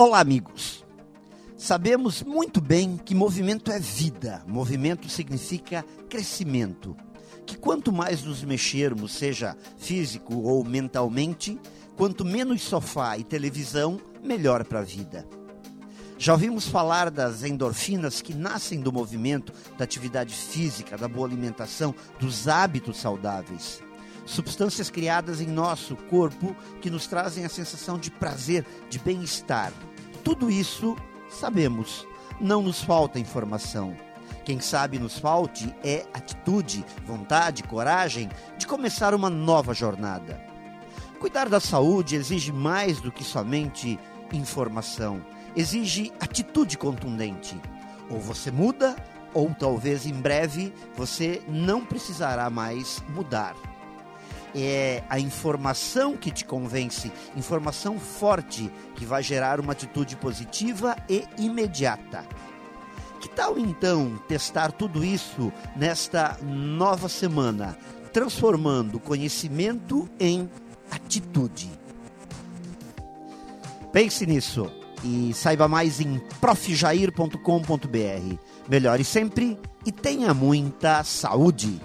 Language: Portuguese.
Olá, amigos. Sabemos muito bem que movimento é vida, movimento significa crescimento. Que quanto mais nos mexermos, seja físico ou mentalmente, quanto menos sofá e televisão, melhor para a vida. Já ouvimos falar das endorfinas que nascem do movimento, da atividade física, da boa alimentação, dos hábitos saudáveis. Substâncias criadas em nosso corpo que nos trazem a sensação de prazer, de bem-estar. Tudo isso sabemos, não nos falta informação. Quem sabe nos falte é atitude, vontade, coragem de começar uma nova jornada. Cuidar da saúde exige mais do que somente informação, exige atitude contundente. Ou você muda, ou talvez em breve você não precisará mais mudar é a informação que te convence, informação forte que vai gerar uma atitude positiva e imediata. Que tal então testar tudo isso nesta nova semana, transformando conhecimento em atitude? Pense nisso e saiba mais em profjair.com.br. Melhore sempre e tenha muita saúde.